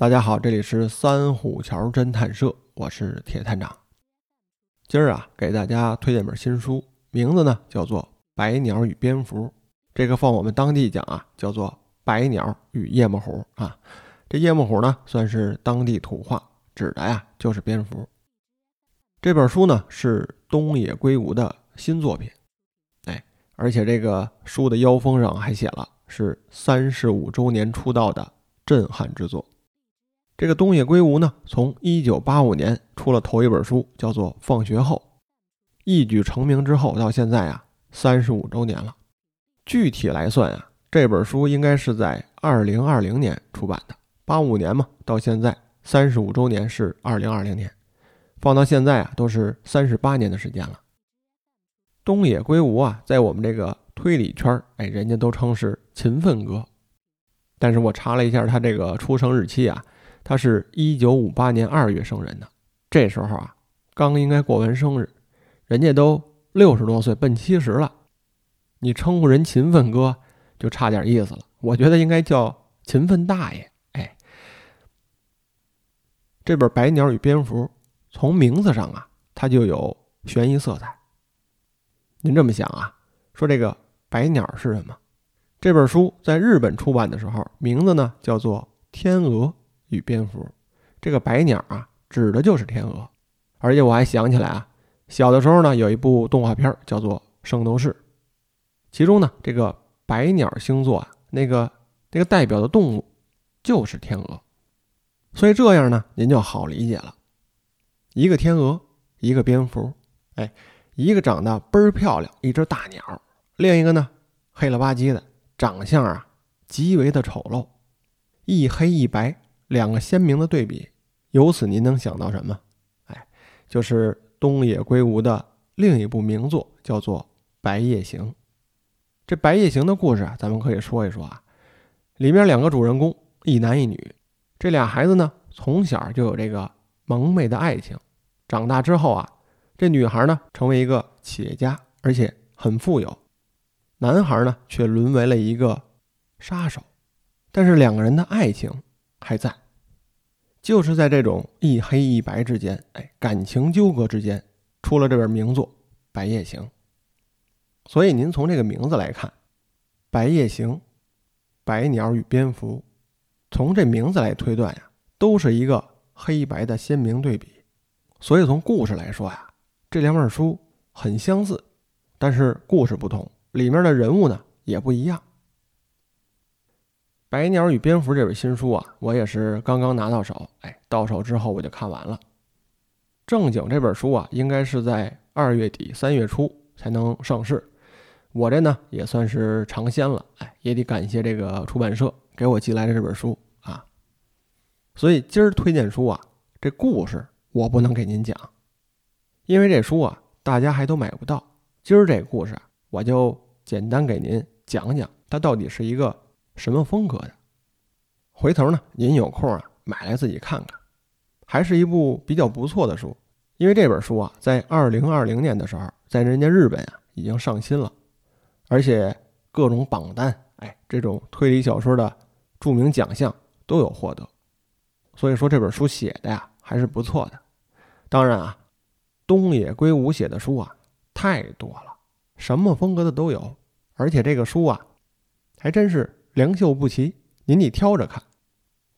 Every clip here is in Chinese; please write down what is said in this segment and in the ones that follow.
大家好，这里是三虎桥侦探社，我是铁探长。今儿啊，给大家推荐本新书，名字呢叫做《白鸟与蝙蝠》。这个放我们当地讲啊，叫做《白鸟与夜幕虎》啊。这夜幕虎呢，算是当地土话，指的呀就是蝙蝠。这本书呢是东野圭吾的新作品，哎，而且这个书的腰封上还写了是三十五周年出道的震撼之作。这个东野圭吾呢，从一九八五年出了头一本书，叫做《放学后》，一举成名之后到现在啊，三十五周年了。具体来算啊，这本书应该是在二零二零年出版的，八五年嘛，到现在三十五周年是二零二零年，放到现在啊，都是三十八年的时间了。东野圭吾啊，在我们这个推理圈哎，人家都称是勤奋哥，但是我查了一下他这个出生日期啊。他是一九五八年二月生人的，这时候啊，刚应该过完生日，人家都六十多岁，奔七十了，你称呼人勤奋哥，就差点意思了。我觉得应该叫勤奋大爷。哎，这本《白鸟与蝙蝠》从名字上啊，它就有悬疑色彩。您这么想啊，说这个白鸟是什么？这本书在日本出版的时候，名字呢叫做《天鹅》。与蝙蝠，这个白鸟啊，指的就是天鹅。而且我还想起来啊，小的时候呢，有一部动画片叫做《圣斗士》，其中呢，这个白鸟星座啊，那个那个代表的动物就是天鹅。所以这样呢，您就好理解了。一个天鹅，一个蝙蝠，哎，一个长得倍儿漂亮，一只大鸟；另一个呢，黑了吧唧的，长相啊极为的丑陋，一黑一白。两个鲜明的对比，由此您能想到什么？哎，就是东野圭吾的另一部名作，叫做《白夜行》。这《白夜行》的故事啊，咱们可以说一说啊。里面两个主人公，一男一女，这俩孩子呢，从小就有这个蒙昧的爱情。长大之后啊，这女孩呢，成为一个企业家，而且很富有；男孩呢，却沦为了一个杀手。但是两个人的爱情。还在，就是在这种一黑一白之间，哎，感情纠葛之间，出了这本名作《白夜行》。所以您从这个名字来看，《白夜行》，白鸟与蝙蝠，从这名字来推断呀，都是一个黑白的鲜明对比。所以从故事来说呀，这两本书很相似，但是故事不同，里面的人物呢也不一样。《白鸟与蝙蝠》这本新书啊，我也是刚刚拿到手。哎，到手之后我就看完了。正经这本书啊，应该是在二月底三月初才能上市。我这呢也算是尝鲜了。哎，也得感谢这个出版社给我寄来的这本书啊。所以今儿推荐书啊，这故事我不能给您讲，因为这书啊大家还都买不到。今儿这故事啊我就简单给您讲讲，它到底是一个。什么风格的？回头呢，您有空啊，买来自己看看，还是一部比较不错的书。因为这本书啊，在二零二零年的时候，在人家日本啊已经上新了，而且各种榜单，哎，这种推理小说的著名奖项都有获得。所以说这本书写的呀还是不错的。当然啊，东野圭吾写的书啊太多了，什么风格的都有，而且这个书啊还真是。良莠不齐，您得挑着看。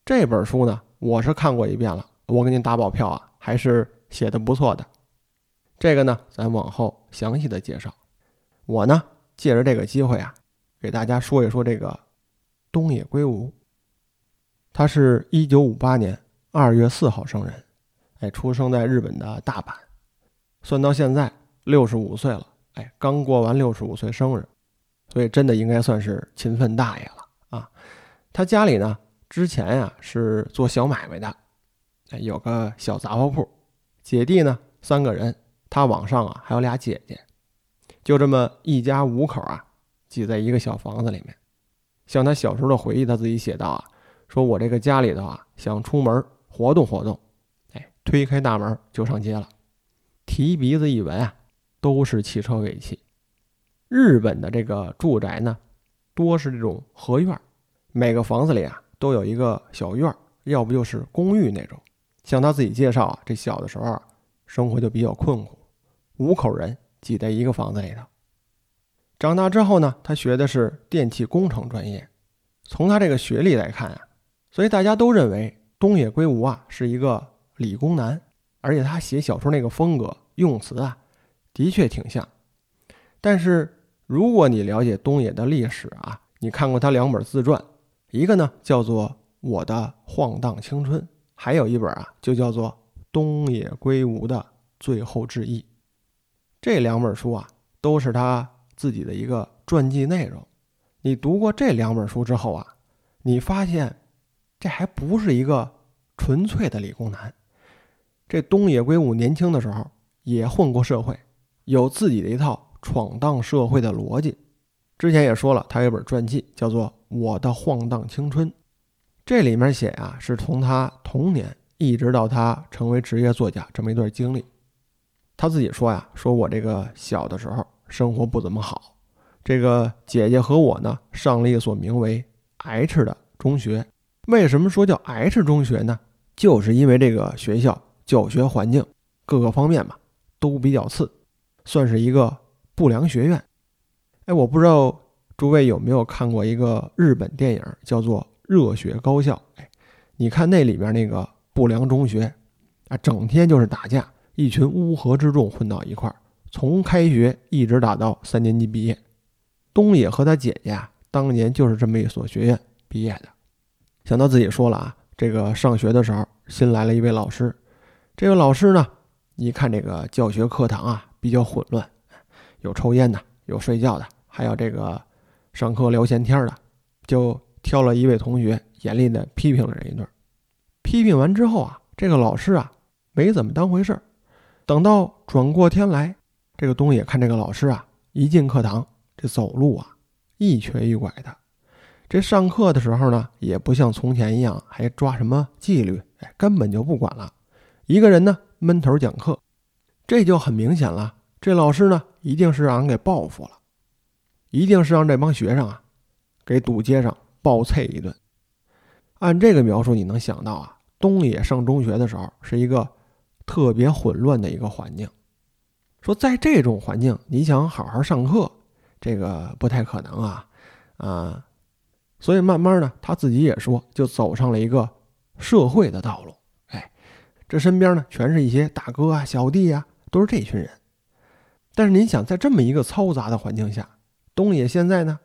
这本书呢，我是看过一遍了，我给您打保票啊，还是写的不错的。这个呢，咱往后详细的介绍。我呢，借着这个机会啊，给大家说一说这个东野圭吾。他是一九五八年二月四号生人，哎，出生在日本的大阪，算到现在六十五岁了，哎，刚过完六十五岁生日，所以真的应该算是勤奋大爷了。啊，他家里呢，之前呀是做小买卖的，有个小杂货铺。姐弟呢三个人，他往上啊还有俩姐姐，就这么一家五口啊，挤在一个小房子里面。像他小时候的回忆，他自己写道啊，说我这个家里头啊，想出门活动活动，哎，推开大门就上街了，提鼻子一闻啊，都是汽车尾气。日本的这个住宅呢。多是这种合院，每个房子里啊都有一个小院要不就是公寓那种。像他自己介绍啊，这小的时候，生活就比较困苦，五口人挤在一个房子里头。长大之后呢，他学的是电气工程专业。从他这个学历来看啊，所以大家都认为东野圭吾啊是一个理工男，而且他写小说那个风格、用词啊，的确挺像。但是如果你了解东野的历史啊，你看过他两本自传，一个呢叫做《我的晃荡青春》。还有一本啊，就叫做《东野圭吾的最后致意》。这两本书啊，都是他自己的一个传记内容。你读过这两本书之后啊，你发现这还不是一个纯粹的理工男。这东野圭吾年轻的时候也混过社会，有自己的一套闯荡社会的逻辑。之前也说了，他有一本传记叫做《我的晃荡青春》。这里面写啊，是从他童年一直到他成为职业作家这么一段经历。他自己说呀，说我这个小的时候生活不怎么好，这个姐姐和我呢上了一所名为 H 的中学。为什么说叫 H 中学呢？就是因为这个学校教学环境各个方面吧都比较次，算是一个不良学院。哎，我不知道诸位有没有看过一个日本电影，叫做。热血高校，哎，你看那里边那个不良中学，啊，整天就是打架，一群乌合之众混到一块儿，从开学一直打到三年级毕业。东野和他姐姐啊，当年就是这么一所学院毕业的。想到自己说了啊，这个上学的时候新来了一位老师，这位老师呢，一看这个教学课堂啊比较混乱，有抽烟的，有睡觉的，还有这个上课聊闲天的，就。挑了一位同学，严厉地批评了人一顿。批评完之后啊，这个老师啊没怎么当回事儿。等到转过天来，这个东野看这个老师啊，一进课堂，这走路啊一瘸一拐的。这上课的时候呢，也不像从前一样还抓什么纪律，哎，根本就不管了。一个人呢闷头讲课，这就很明显了。这老师呢，一定是让人给报复了，一定是让这帮学生啊给堵街上。暴啐一顿。按这个描述，你能想到啊，东野上中学的时候是一个特别混乱的一个环境。说在这种环境，你想好好上课，这个不太可能啊啊！所以慢慢呢，他自己也说，就走上了一个社会的道路。哎，这身边呢，全是一些大哥啊、小弟啊，都是这群人。但是您想，在这么一个嘈杂的环境下，东野现在呢，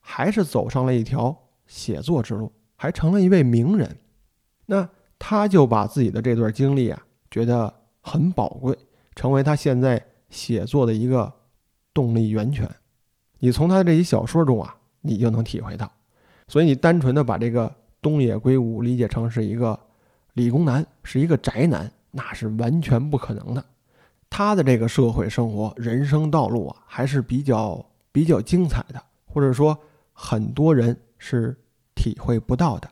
还是走上了一条。写作之路，还成了一位名人，那他就把自己的这段经历啊，觉得很宝贵，成为他现在写作的一个动力源泉。你从他的这些小说中啊，你就能体会到。所以你单纯的把这个东野圭吾理解成是一个理工男，是一个宅男，那是完全不可能的。他的这个社会生活、人生道路啊，还是比较比较精彩的，或者说很多人。是体会不到的。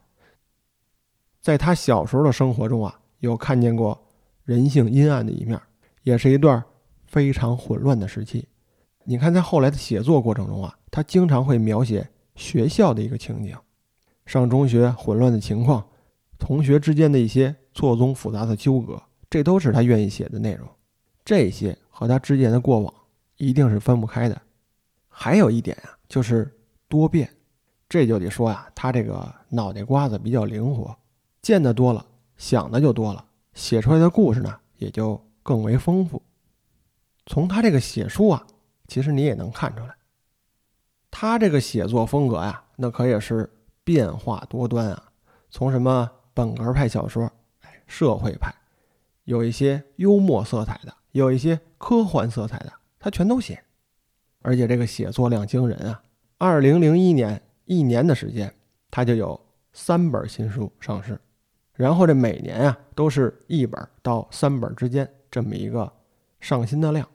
在他小时候的生活中啊，有看见过人性阴暗的一面，也是一段非常混乱的时期。你看，在后来的写作过程中啊，他经常会描写学校的一个情景，上中学混乱的情况，同学之间的一些错综复杂的纠葛，这都是他愿意写的内容。这些和他之前的过往一定是分不开的。还有一点啊，就是多变。这就得说呀，他这个脑袋瓜子比较灵活，见得多了，想的就多了，写出来的故事呢也就更为丰富。从他这个写书啊，其实你也能看出来，他这个写作风格呀，那可也是变化多端啊。从什么本格派小说，哎，社会派，有一些幽默色彩的，有一些科幻色彩的，他全都写。而且这个写作量惊人啊！二零零一年。一年的时间，他就有三本新书上市，然后这每年啊都是一本到三本之间这么一个上新的量。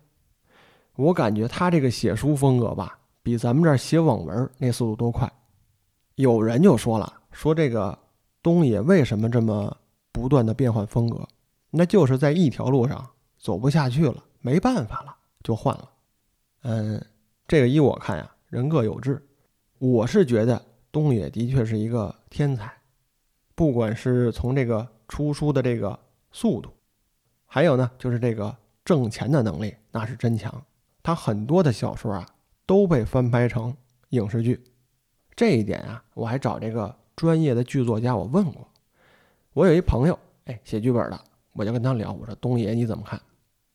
我感觉他这个写书风格吧，比咱们这儿写网文那速度都快。有人就说了，说这个东野为什么这么不断的变换风格？那就是在一条路上走不下去了，没办法了，就换了。嗯，这个依我看呀，人各有志。我是觉得东野的确是一个天才，不管是从这个出书的这个速度，还有呢就是这个挣钱的能力，那是真强。他很多的小说啊都被翻拍成影视剧，这一点啊我还找这个专业的剧作家我问过。我有一朋友，哎，写剧本的，我就跟他聊，我说东野你怎么看？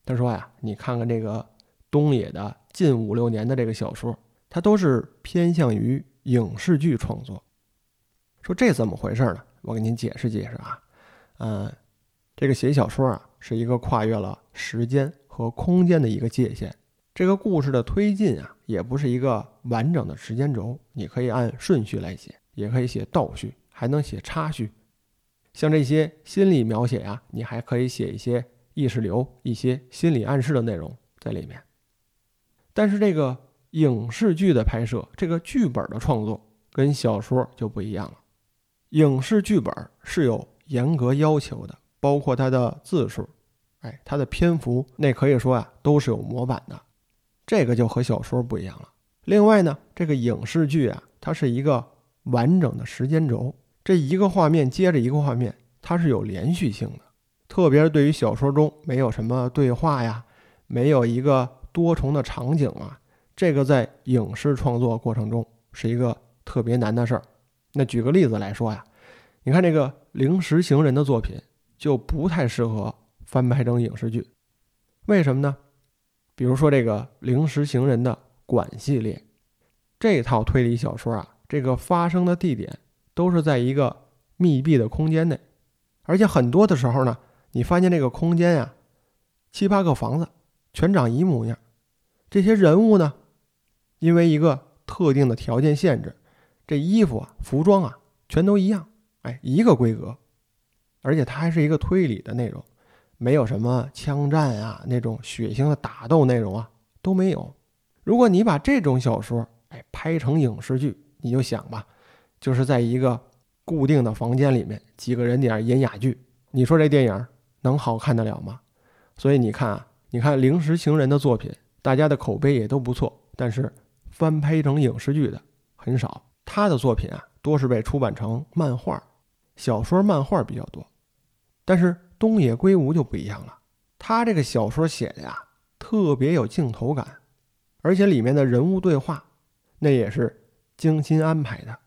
他说呀，你看看这个东野的近五六年的这个小说，他都是偏向于影视剧创作。说这怎么回事呢？我给您解释解释啊。嗯，这个写小说啊，是一个跨越了时间和空间的一个界限。这个故事的推进啊，也不是一个完整的时间轴，你可以按顺序来写，也可以写倒叙，还能写插叙。像这些心理描写呀，你还可以写一些意识流、一些心理暗示的内容在里面。但是这个影视剧的拍摄，这个剧本的创作跟小说就不一样了。影视剧本是有严格要求的，包括它的字数，哎，它的篇幅，那可以说啊都是有模板的。这个就和小说不一样了。另外呢，这个影视剧啊，它是一个完整的时间轴。这一个画面接着一个画面，它是有连续性的。特别是对于小说中没有什么对话呀，没有一个多重的场景啊，这个在影视创作过程中是一个特别难的事儿。那举个例子来说呀，你看这个《零食行人》的作品就不太适合翻拍成影视剧，为什么呢？比如说这个《零食行人》的馆系列，这套推理小说啊，这个发生的地点。都是在一个密闭的空间内，而且很多的时候呢，你发现这个空间呀，七八个房子全长一模一样。这些人物呢，因为一个特定的条件限制，这衣服啊、服装啊全都一样，哎，一个规格。而且它还是一个推理的内容，没有什么枪战啊那种血腥的打斗内容啊都没有。如果你把这种小说哎拍成影视剧，你就想吧。就是在一个固定的房间里面，几个人点演哑剧，你说这电影能好看得了吗？所以你看啊，你看《零食情人》的作品，大家的口碑也都不错，但是翻拍成影视剧的很少。他的作品啊，多是被出版成漫画、小说、漫画比较多。但是东野圭吾就不一样了，他这个小说写的呀，特别有镜头感，而且里面的人物对话，那也是精心安排的。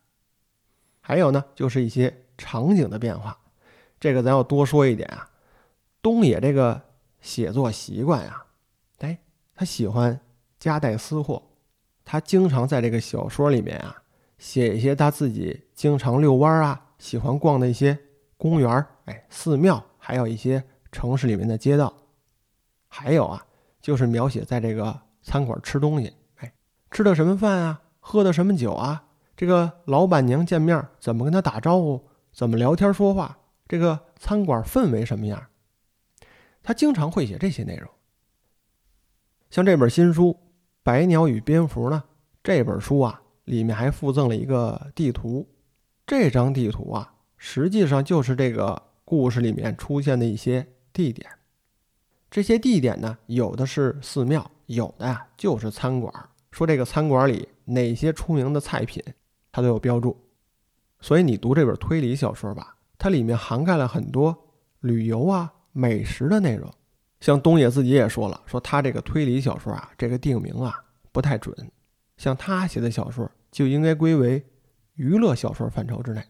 还有呢，就是一些场景的变化，这个咱要多说一点啊。东野这个写作习惯呀，哎，他喜欢夹带私货，他经常在这个小说里面啊，写一些他自己经常遛弯啊，喜欢逛的一些公园哎，寺庙，还有一些城市里面的街道。还有啊，就是描写在这个餐馆吃东西，哎，吃的什么饭啊，喝的什么酒啊。这个老板娘见面怎么跟他打招呼？怎么聊天说话？这个餐馆氛围什么样？他经常会写这些内容。像这本新书《百鸟与蝙蝠》呢，这本书啊里面还附赠了一个地图。这张地图啊，实际上就是这个故事里面出现的一些地点。这些地点呢，有的是寺庙，有的呀就是餐馆。说这个餐馆里哪些出名的菜品？它都有标注，所以你读这本推理小说吧，它里面涵盖了很多旅游啊、美食的内容。像东野自己也说了，说他这个推理小说啊，这个定名啊不太准。像他写的小说就应该归为娱乐小说范畴之内。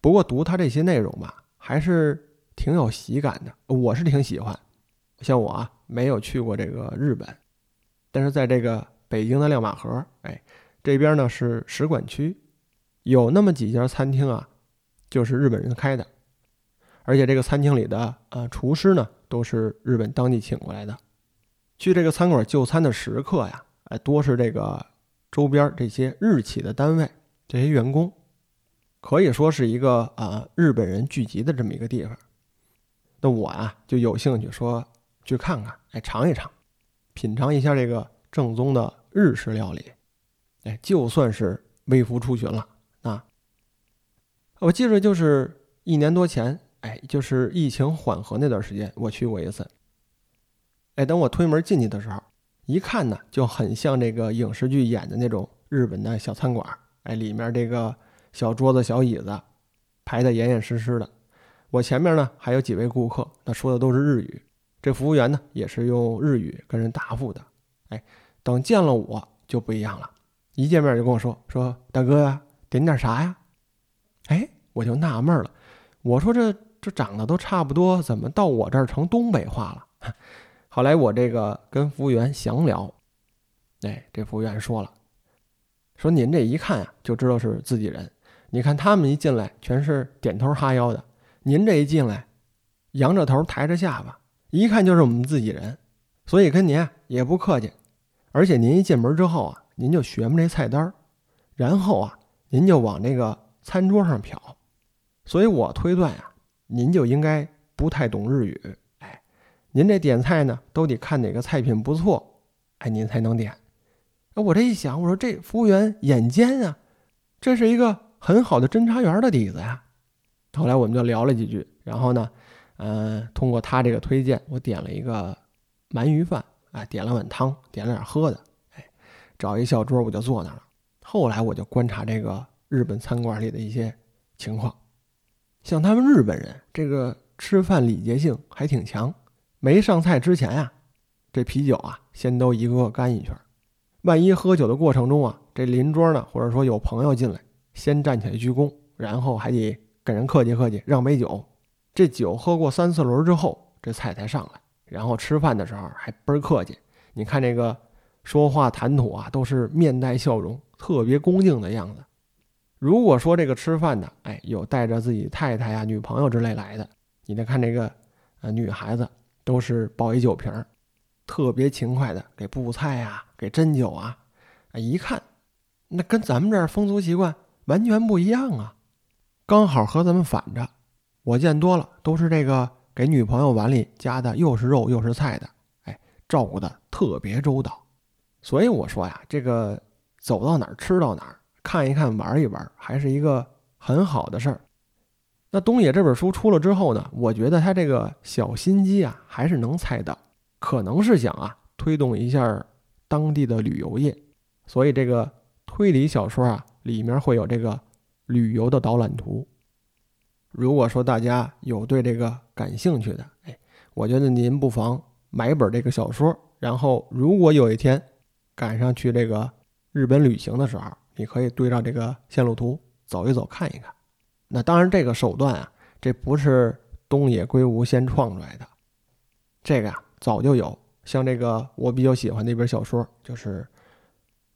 不过读他这些内容吧，还是挺有喜感的，我是挺喜欢。像我啊，没有去过这个日本，但是在这个北京的亮马河，哎。这边呢是使馆区，有那么几家餐厅啊，就是日本人开的，而且这个餐厅里的呃厨师呢都是日本当地请过来的。去这个餐馆就餐的食客呀，哎，多是这个周边这些日企的单位这些员工，可以说是一个啊日本人聚集的这么一个地方。那我啊就有兴趣说去看看，哎，尝一尝，品尝一下这个正宗的日式料理。哎，就算是微服出巡了啊！我记着就是一年多前，哎，就是疫情缓和那段时间，我去过一次。哎，等我推门进去的时候，一看呢，就很像这个影视剧演的那种日本的小餐馆。哎，里面这个小桌子、小椅子，排得严严实实的。我前面呢还有几位顾客，那说的都是日语，这服务员呢也是用日语跟人答复的。哎，等见了我就不一样了，一见面就跟我说说大哥呀，点点啥呀？哎，我就纳闷了，我说这这长得都差不多，怎么到我这儿成东北话了？后来我这个跟服务员详聊，哎，这服务员说了，说您这一看啊就知道是自己人，你看他们一进来全是点头哈腰的。您这一进来，扬着头，抬着下巴，一看就是我们自己人，所以跟您也不客气。而且您一进门之后啊，您就学摸这菜单然后啊，您就往那个餐桌上瞟。所以我推断呀，您就应该不太懂日语。哎，您这点菜呢，都得看哪个菜品不错，哎，您才能点。哎，我这一想，我说这服务员眼尖啊，这是一个很好的侦查员的底子呀。后来我们就聊了几句，然后呢，嗯，通过他这个推荐，我点了一个鳗鱼饭，哎，点了碗汤，点了点喝的，哎，找一小桌我就坐那儿了。后来我就观察这个日本餐馆里的一些情况，像他们日本人这个吃饭礼节性还挺强，没上菜之前呀，这啤酒啊先都一个个干一圈，万一喝酒的过程中啊，这邻桌呢或者说有朋友进来，先站起来鞠躬，然后还得。跟人客气客气，让杯酒。这酒喝过三四轮之后，这菜才上来。然后吃饭的时候还倍儿客气。你看这个说话谈吐啊，都是面带笑容，特别恭敬的样子。如果说这个吃饭的，哎，有带着自己太太呀、女朋友之类来的，你再看这个呃女孩子，都是抱一酒瓶儿，特别勤快的给布菜呀、给斟酒啊。啊，一看，那跟咱们这儿风俗习惯完全不一样啊。刚好和咱们反着，我见多了都是这个给女朋友碗里夹的又是肉又是菜的，哎，照顾的特别周到。所以我说呀，这个走到哪儿吃到哪儿，看一看玩一玩，还是一个很好的事儿。那东野这本书出了之后呢，我觉得他这个小心机啊，还是能猜到，可能是想啊推动一下当地的旅游业，所以这个推理小说啊里面会有这个。旅游的导览图。如果说大家有对这个感兴趣的，哎，我觉得您不妨买本这个小说，然后如果有一天赶上去这个日本旅行的时候，你可以对照这个线路图走一走看一看。那当然，这个手段啊，这不是东野圭吾先创出来的，这个呀早就有。像这个我比较喜欢的一本小说，就是《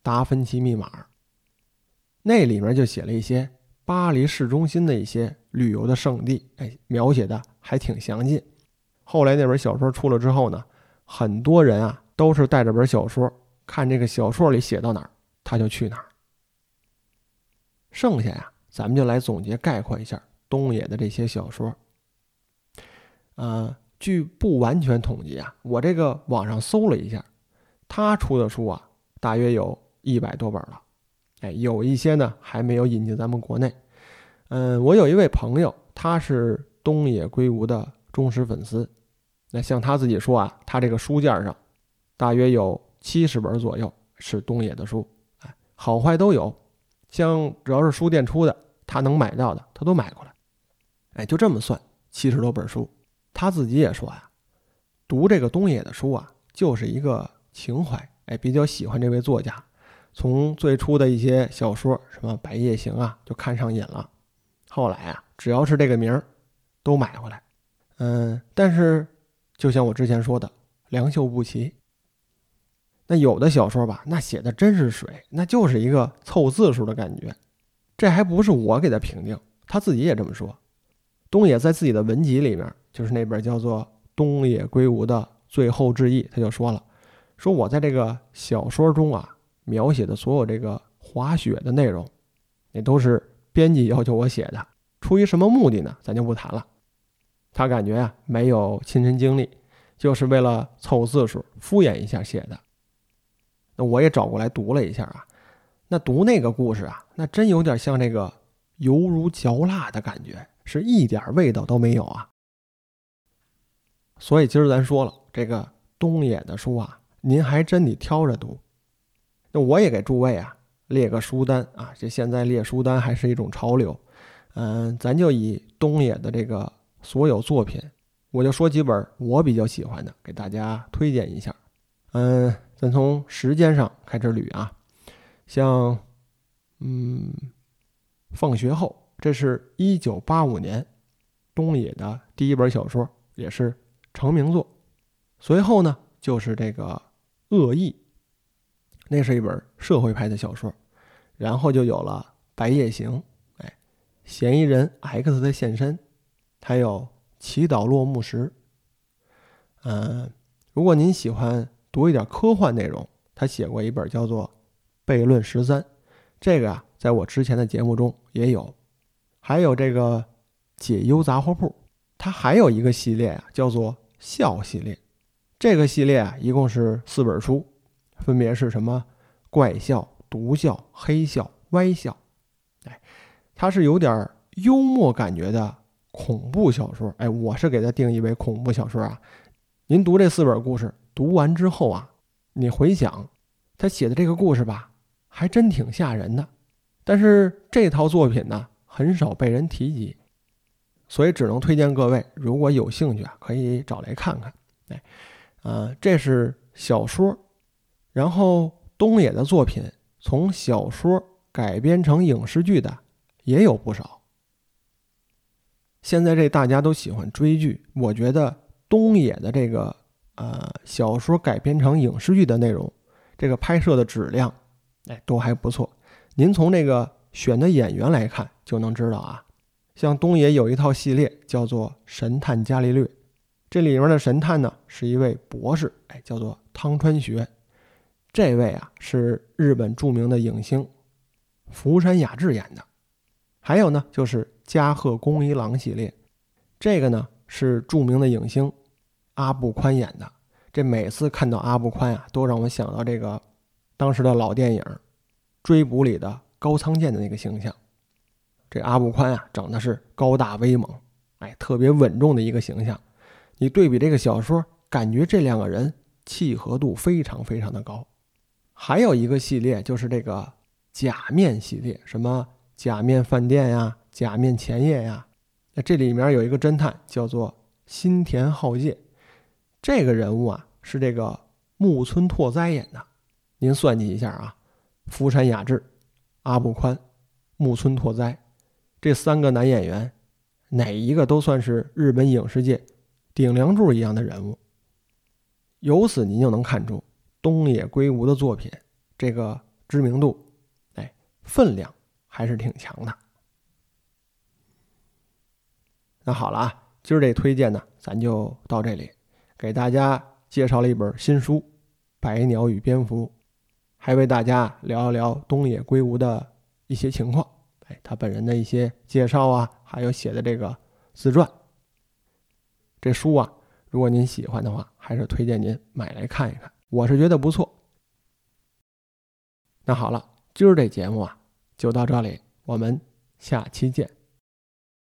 达芬奇密码》，那里面就写了一些。巴黎市中心的一些旅游的圣地，哎，描写的还挺详尽。后来那本小说出了之后呢，很多人啊都是带着本小说，看这个小说里写到哪儿，他就去哪儿。剩下呀，咱们就来总结概括一下东野的这些小说。呃，据不完全统计啊，我这个网上搜了一下，他出的书啊，大约有一百多本了。哎，有一些呢还没有引进咱们国内。嗯，我有一位朋友，他是东野圭吾的忠实粉丝。那像他自己说啊，他这个书架上大约有七十本左右是东野的书，哎，好坏都有。像只要是书店出的，他能买到的，他都买过来。哎，就这么算，七十多本书。他自己也说呀，读这个东野的书啊，就是一个情怀。哎，比较喜欢这位作家。从最初的一些小说，什么《白夜行》啊，就看上瘾了。后来啊，只要是这个名儿，都买回来。嗯，但是就像我之前说的，良莠不齐。那有的小说吧，那写的真是水，那就是一个凑字数的感觉。这还不是我给他评定，他自己也这么说。东野在自己的文集里面，就是那本叫做《东野圭吾的最后致意》，他就说了，说我在这个小说中啊。描写的所有这个滑雪的内容，那都是编辑要求我写的。出于什么目的呢？咱就不谈了。他感觉啊，没有亲身经历，就是为了凑字数、敷衍一下写的。那我也找过来读了一下啊，那读那个故事啊，那真有点像这个犹如嚼蜡的感觉，是一点味道都没有啊。所以今儿咱说了，这个东野的书啊，您还真得挑着读。那我也给诸位啊列个书单啊，这现在列书单还是一种潮流，嗯，咱就以东野的这个所有作品，我就说几本我比较喜欢的，给大家推荐一下。嗯，咱从时间上开始捋啊，像，嗯，放学后，这是一九八五年东野的第一本小说，也是成名作。随后呢，就是这个《恶意》，那是一本社会派的小说。然后就有了《白夜行》，哎，嫌疑人 X 的现身，还有《祈祷落幕时》。嗯，如果您喜欢读一点科幻内容，他写过一本叫做《悖论十三》，这个啊，在我之前的节目中也有。还有这个《解忧杂货铺》，它还有一个系列啊，叫做《笑》系列。这个系列啊，一共是四本书，分别是什么怪笑。毒笑、黑笑、歪笑，哎，它是有点幽默感觉的恐怖小说。哎，我是给它定义为恐怖小说啊。您读这四本故事，读完之后啊，你回想他写的这个故事吧，还真挺吓人的。但是这套作品呢，很少被人提及，所以只能推荐各位，如果有兴趣啊，可以找来看看。哎，呃，这是小说，然后东野的作品。从小说改编成影视剧的也有不少。现在这大家都喜欢追剧，我觉得东野的这个呃小说改编成影视剧的内容，这个拍摄的质量，哎，都还不错。您从这个选的演员来看就能知道啊。像东野有一套系列叫做《神探伽利略》，这里面的神探呢是一位博士，哎，叫做汤川学。这位啊是日本著名的影星福山雅治演的，还有呢就是加贺恭一郎系列，这个呢是著名的影星阿部宽演的。这每次看到阿部宽啊，都让我想到这个当时的老电影《追捕》里的高仓健的那个形象。这阿部宽啊，长得是高大威猛，哎，特别稳重的一个形象。你对比这个小说，感觉这两个人契合度非常非常的高。还有一个系列就是这个假面系列，什么假面饭店呀、假面前夜呀。那这里面有一个侦探叫做新田浩介，这个人物啊是这个木村拓哉演的。您算计一下啊，福山雅治、阿部宽、木村拓哉这三个男演员，哪一个都算是日本影视界顶梁柱一样的人物。由此您就能看出。东野圭吾的作品，这个知名度，哎，分量还是挺强的。那好了啊，今儿这推荐呢，咱就到这里，给大家介绍了一本新书《百鸟与蝙蝠》，还为大家聊一聊东野圭吾的一些情况，哎，他本人的一些介绍啊，还有写的这个自传。这书啊，如果您喜欢的话，还是推荐您买来看一看。我是觉得不错。那好了，今儿这节目啊就到这里，我们下期见。